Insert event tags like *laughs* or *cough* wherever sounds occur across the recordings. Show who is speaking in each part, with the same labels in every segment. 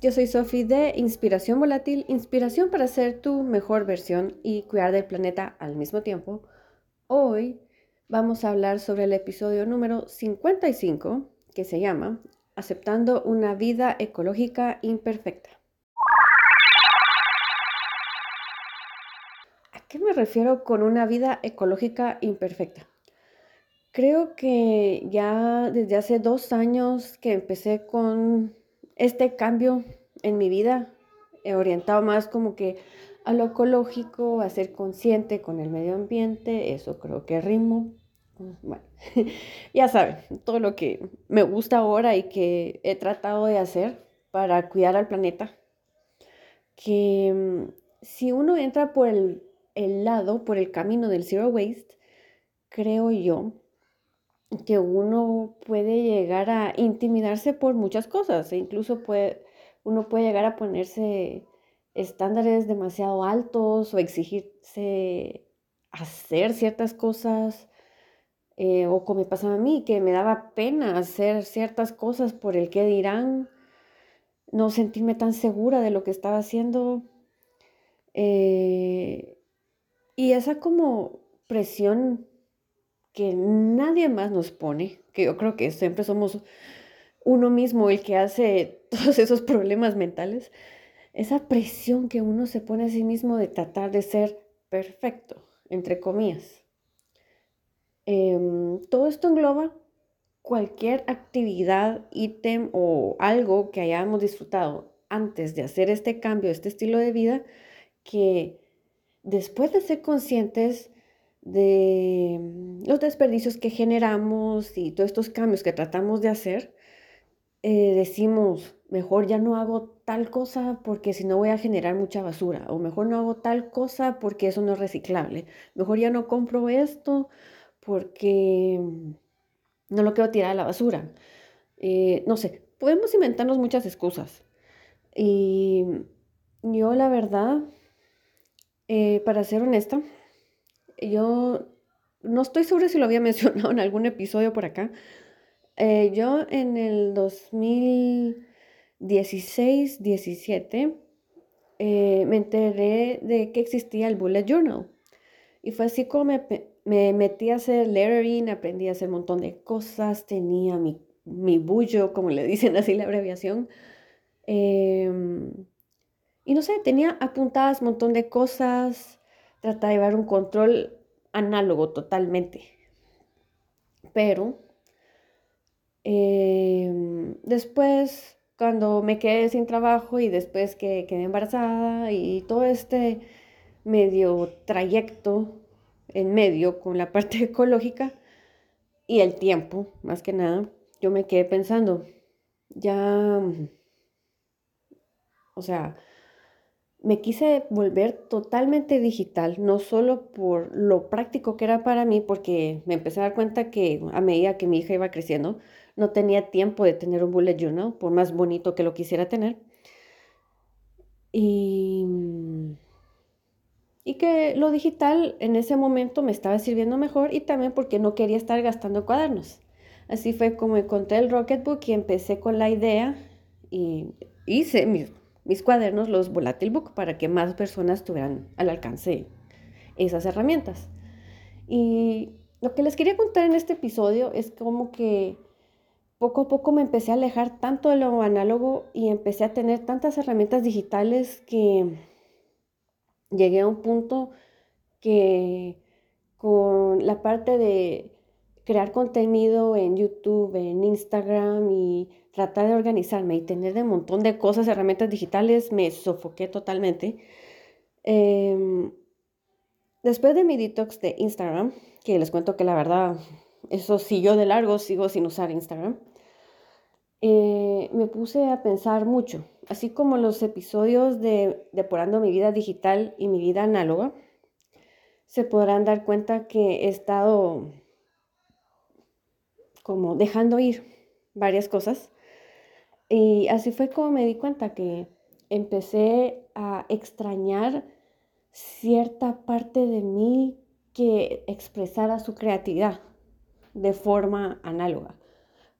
Speaker 1: yo soy Sofi de Inspiración Volátil, inspiración para ser tu mejor versión y cuidar del planeta al mismo tiempo. Hoy vamos a hablar sobre el episodio número 55 que se llama Aceptando una vida ecológica imperfecta. ¿A qué me refiero con una vida ecológica imperfecta? Creo que ya desde hace dos años que empecé con este cambio en mi vida, he orientado más como que a lo ecológico, a ser consciente con el medio ambiente, eso creo que rimo. Bueno, *laughs* ya saben, todo lo que me gusta ahora y que he tratado de hacer para cuidar al planeta, que mm, si uno entra por el, el lado, por el camino del zero waste, creo yo que uno puede llegar a intimidarse por muchas cosas e incluso puede, uno puede llegar a ponerse estándares demasiado altos o exigirse hacer ciertas cosas eh, o como me pasaba a mí, que me daba pena hacer ciertas cosas por el que dirán, no sentirme tan segura de lo que estaba haciendo. Eh, y esa como presión que nadie más nos pone, que yo creo que siempre somos uno mismo el que hace *laughs* todos esos problemas mentales, esa presión que uno se pone a sí mismo de tratar de ser perfecto, entre comillas. Em, todo esto engloba cualquier actividad, ítem o algo que hayamos disfrutado antes de hacer este cambio, este estilo de vida, que después de ser conscientes de mm, los desperdicios que generamos y todos estos cambios que tratamos de hacer, eh, decimos, mejor ya no hago tal cosa porque si no voy a generar mucha basura, o mejor no hago tal cosa porque eso no es reciclable, mejor ya no compro esto porque mm, no lo quiero tirar a la basura. Eh, no sé, podemos inventarnos muchas excusas. Y yo la verdad, eh, para ser honesta, yo no estoy segura si lo había *laughs* mencionado en algún episodio por acá. Eh, yo en el 2016, 17, eh, me enteré de que existía el Bullet Journal. Y fue así como me, me metí a hacer lettering, aprendí a hacer un montón de cosas, tenía mi, mi bullo, como le dicen así la abreviación. Em, y no sé, tenía apuntadas un montón de cosas, trata de llevar un control análogo totalmente. Pero em, después, cuando me quedé sin trabajo y después que quedé embarazada y todo este medio trayecto en medio con la parte *laughs* ecológica y el tiempo, más que nada, yo me quedé pensando, ya, o sea, me quise volver totalmente digital, no solo por lo práctico que era para mí, porque me empecé a dar cuenta que a medida que mi hija iba creciendo, no tenía tiempo de tener un bullet journal, por más bonito que lo quisiera tener. Y, y que lo digital en ese momento me estaba sirviendo mejor y también porque no quería estar gastando cuadernos. Así fue como encontré el Rocketbook y empecé con la idea y hice mis mis cuadernos, los Volatile Book, para que más personas tuvieran al alcance esas herramientas. Y lo que les quería contar en este episodio es como que poco a poco me empecé a alejar tanto de lo análogo y empecé a tener tantas herramientas digitales que llegué a un punto que con la parte de crear contenido en YouTube, en Instagram y tratar de organizarme y tener un montón de cosas, herramientas digitales, me sofoqué totalmente. Em, después de mi detox de Instagram, que les cuento que la verdad, eso siguió de largo, sigo sin usar Instagram, eh, me puse a pensar mucho, así como los episodios de Depurando mi vida digital y mi vida análoga, se podrán dar cuenta que he estado como dejando ir varias cosas y así fue como me di cuenta que empecé a extrañar cierta parte de mí que expresara su creatividad de forma análoga.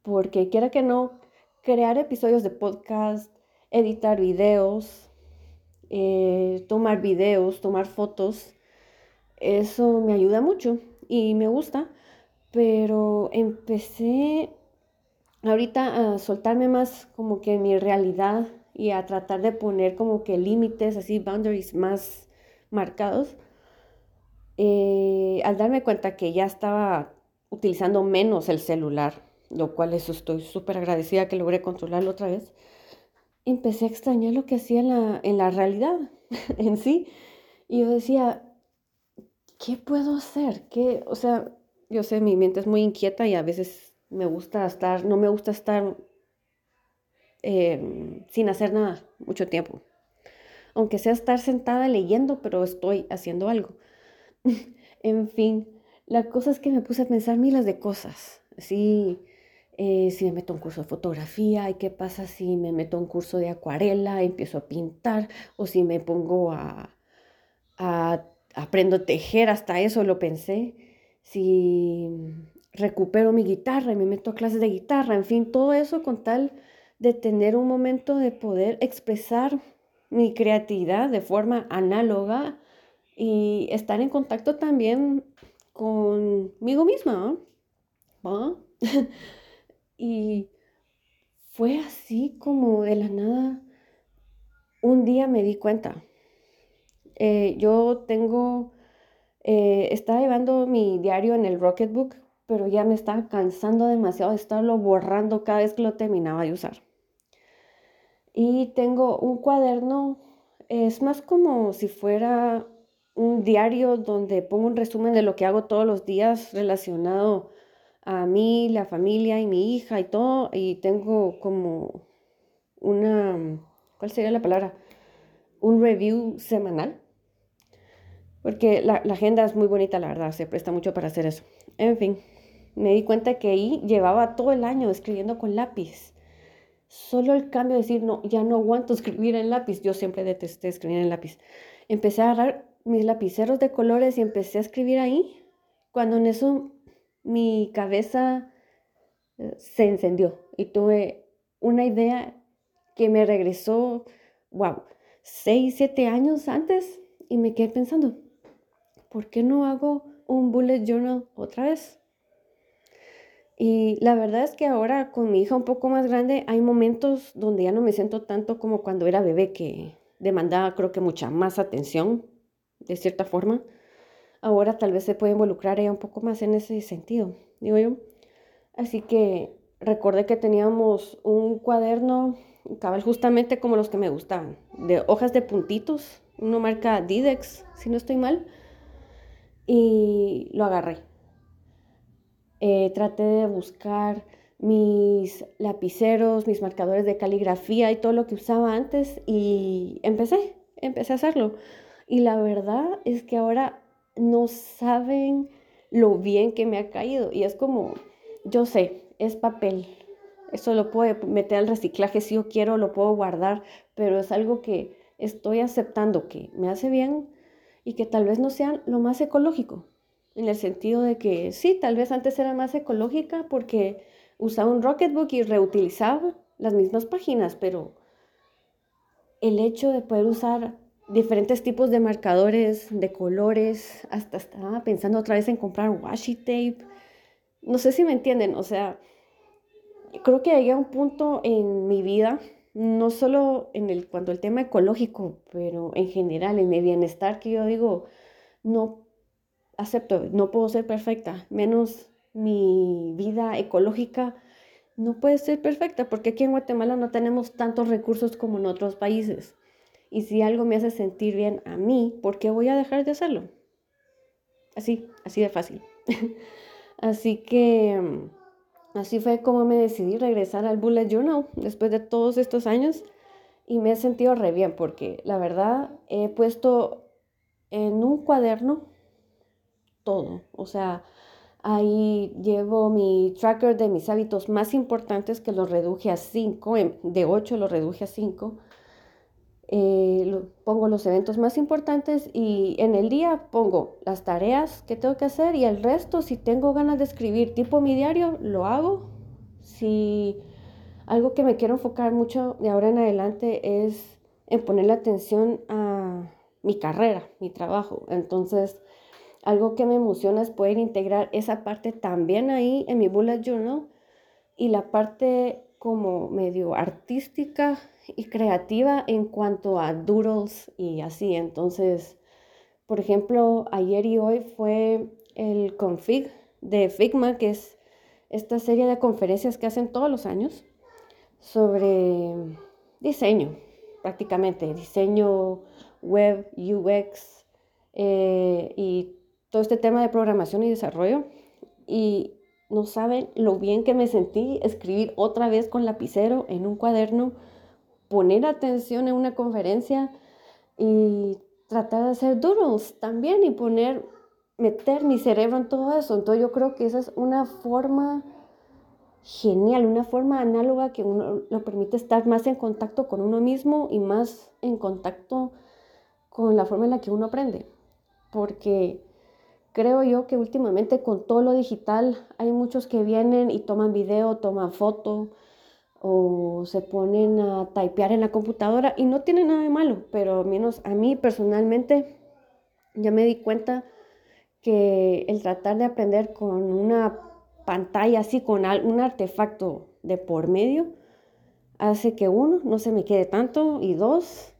Speaker 1: Porque quiera que no, crear episodios de podcast, editar videos, eh, tomar videos, tomar fotos. Eso me ayuda mucho y me gusta, pero empecé ahorita a soltarme más como que mi realidad y a tratar de poner como que límites, así, boundaries más marcados. Eh, al darme cuenta que ya estaba utilizando menos el celular, lo cual eso estoy súper agradecida que logré controlarlo otra vez, empecé a extrañar lo que hacía en la, en la realidad *laughs* en sí. Y yo decía, ¿qué puedo hacer? ¿Qué? O sea, yo sé, mi mente es muy inquieta y a veces me gusta estar, no me gusta estar em, sin hacer nada mucho tiempo. Aunque sea estar sentada leyendo, pero estoy haciendo algo. *laughs* en fin, la cosa es que me puse a pensar miles de cosas. Sí, eh, si me meto a un curso de fotografía, y qué pasa si me meto a un curso de acuarela, empiezo a pintar, o si me pongo a, a aprendo a tejer, hasta eso lo pensé. Si recupero mi guitarra y me meto a clases de guitarra, en fin, todo eso con tal de tener un momento de poder expresar mi creatividad de forma análoga y estar en contacto también conmigo misma. *laughs* y fue así como de la nada, un día me di cuenta. Eh, yo tengo, eh, estaba llevando mi diario en el Rocketbook pero ya me estaba cansando demasiado de estarlo borrando cada vez que lo terminaba de usar. Y tengo un cuaderno, es más como si fuera un diario donde pongo un resumen de lo que hago todos los días relacionado a mí, la familia y mi hija y todo. Y tengo como una, ¿cuál sería la palabra? Un review semanal. Porque la, agenda es muy bonita, la verdad, se presta mucho para hacer eso. En fin, me di cuenta que ahí llevaba todo el año escribiendo con lápiz. Solo el cambio de decir, no, ya no aguanto *laughs* escribir en lápiz. Yo siempre detesté escribir en lápiz. Empecé a agarrar mis lapiceros de colores y empecé a escribir ahí. Cuando en eso mi cabeza eh, se encendió y tuve una idea que me regresó, wow, seis, siete años antes y me quedé pensando, ¿por qué no hago un bullet journal otra vez? Y la verdad es que ahora con mi hija un poco más grande hay momentos donde ya no me siento tanto como cuando era bebé, que demandaba creo que mucha más atención, de cierta forma. Ahora tal vez se puede involucrar ella un poco más en ese sentido, digo yo. Así que recordé que teníamos un cuaderno, cabal justamente como los que me gustaban, de hojas de puntitos, uno marca Didex, si no estoy mal, y lo agarré eh, traté de buscar mis lapiceros, mis marcadores de caligrafía y todo lo que usaba antes y empecé, empecé a hacerlo. Y la verdad es que ahora no saben lo bien que me ha caído. Y es como, yo sé, es papel. Eso lo puedo meter al reciclaje si yo quiero, lo puedo guardar, pero es algo que estoy aceptando que me hace bien y que tal vez no sea lo más ecológico en el sentido de que sí, tal vez antes era más ecológica porque usaba un Rocketbook y reutilizaba las mismas páginas, pero el hecho de poder usar diferentes tipos de marcadores, de colores, hasta estaba pensando otra vez en comprar washi tape. No sé si me entienden, o sea, creo que llegué a un punto en mi vida, no solo en el cuanto el tema ecológico, pero en general en mi bienestar que yo digo, no acepto, no puedo ser perfecta, menos mi vida ecológica no puede ser perfecta, porque aquí en Guatemala no tenemos tantos recursos como en otros países. Y si algo me hace sentir bien a mí, ¿por qué voy a dejar de hacerlo? Así, así de fácil. *laughs* así que así fue como me decidí regresar al Bullet Journal después de todos estos años y me he sentido re bien porque la verdad he puesto en un cuaderno todo. O sea, ahí llevo mi tracker de mis hábitos más importantes que los reduje a 5, de 8 los reduje a 5. Eh, pongo los eventos más importantes y en el día pongo las tareas que tengo que hacer y el resto, si tengo ganas de escribir tipo mi diario, lo hago. Si algo que me quiero enfocar mucho de ahora en adelante es en ponerle atención a mi carrera, mi trabajo. Entonces, algo que me emociona es poder integrar esa parte también ahí en mi bullet journal y la parte como medio artística y creativa en cuanto a doodles y así. Entonces, por ejemplo, ayer y hoy fue el config de Figma, que es esta serie de conferencias que hacen todos los años sobre diseño, prácticamente, diseño web, UX eh, y todo este tema de programación y desarrollo. Y no saben lo bien que me sentí escribir otra vez con lapicero en un cuaderno, poner atención en una conferencia y tratar de hacer doodles también y poner, meter mi cerebro en todo eso. Entonces yo creo que esa es una forma genial, una forma análoga que uno lo permite estar más en contacto con uno mismo y más en contacto con la forma en la que uno aprende. Porque creo yo que últimamente con todo lo digital hay muchos que vienen y toman video, toman foto o se ponen a typear en la computadora y no tiene nada de malo, pero menos a mí personalmente ya me di cuenta que el tratar de aprender con una pantalla así, con un artefacto de por medio, hace que uno no se me quede tanto y dos,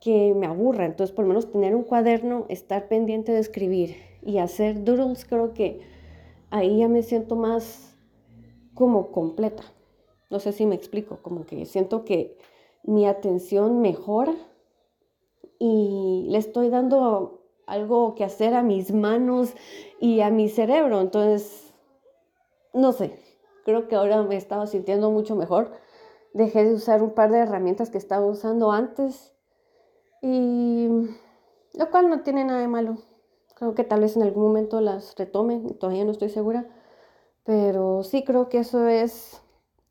Speaker 1: que me aburra. Entonces, por lo menos tener un cuaderno, estar pendiente de escribir y hacer doodles, creo que ahí ya me siento más como completa. No sé si me explico, como que siento que mi atención mejora y le estoy dando algo que hacer a mis manos y a mi cerebro. Entonces, no sé, creo que ahora me estaba sintiendo mucho mejor. Dejé de usar un par de herramientas que estaba usando antes y lo cual no tiene nada de malo. Creo que tal vez en algún momento las retome, todavía no estoy segura, pero sí creo que eso es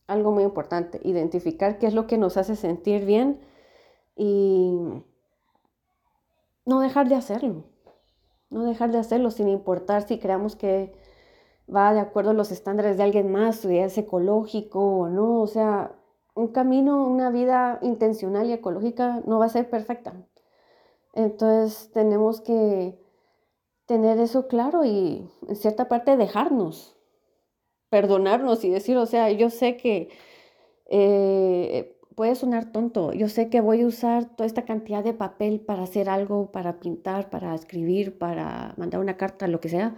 Speaker 1: algo muy importante, identificar qué es lo que nos hace sentir bien y no dejar de hacerlo, no dejar de hacerlo sin importar si creamos que va de acuerdo a los estándares de alguien más, si es ecológico o no, o sea, un camino, una vida intencional y ecológica no va a ser perfecta. Entonces tenemos que tener eso claro y en cierta parte dejarnos, perdonarnos y decir, o sea, yo sé que eh, puede sonar tonto, yo sé que voy a usar toda esta cantidad de papel para hacer algo, para pintar, para escribir, para mandar una carta, lo que sea,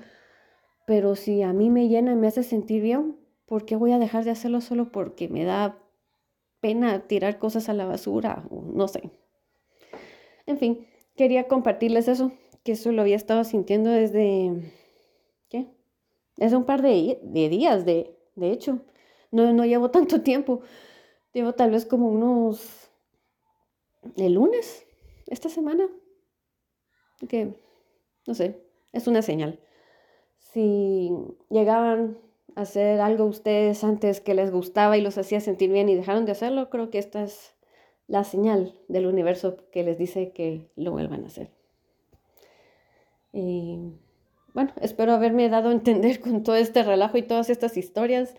Speaker 1: pero si a mí me llena y me hace sentir bien, ¿por qué voy a dejar de hacerlo solo porque me da pena tirar cosas a la basura, no sé. En fin, quería compartirles eso, que eso lo había estado sintiendo desde, ¿qué? Es un par de, días, de, de hecho. No, no llevo tanto tiempo. Llevo tal vez como unos, el lunes, esta semana. Que, no sé, es una señal. Si llegaban hacer algo ustedes antes que les gustaba y los hacía sentir bien y dejaron de hacerlo, creo que esta es la señal del universo que les dice que lo vuelvan a hacer. Y bueno, espero haberme dado a entender con todo este relajo y todas estas historias.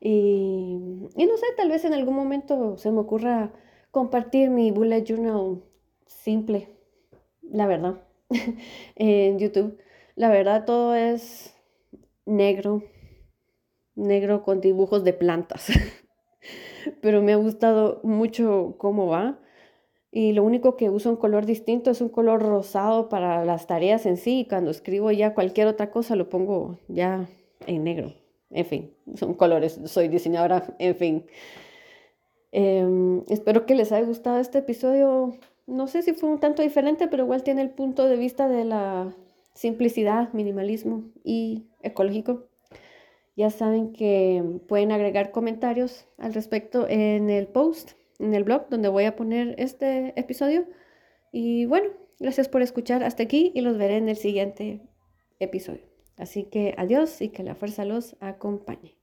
Speaker 1: Y, y no sé, tal vez en algún momento se me ocurra compartir mi bullet journal simple, la verdad, *laughs* en YouTube. La verdad, todo es negro, negro con dibujos de plantas. *laughs* Pero me ha gustado mucho cómo va. Y lo único que uso un color distinto es un color rosado para las tareas en sí. Y cuando escribo ya cualquier otra cosa lo pongo ya en negro. En fin, son colores. Soy diseñadora, en fin. Em, espero que les haya gustado este episodio. No sé si fue un tanto diferente, pero igual tiene el punto de vista de la simplicidad, minimalismo y ecológico. Ya saben que pueden agregar comentarios al respecto en el post, en el blog donde voy a poner este episodio. Y bueno, gracias por escuchar hasta aquí y los veré en el siguiente episodio. Así que adiós y que la fuerza los acompañe.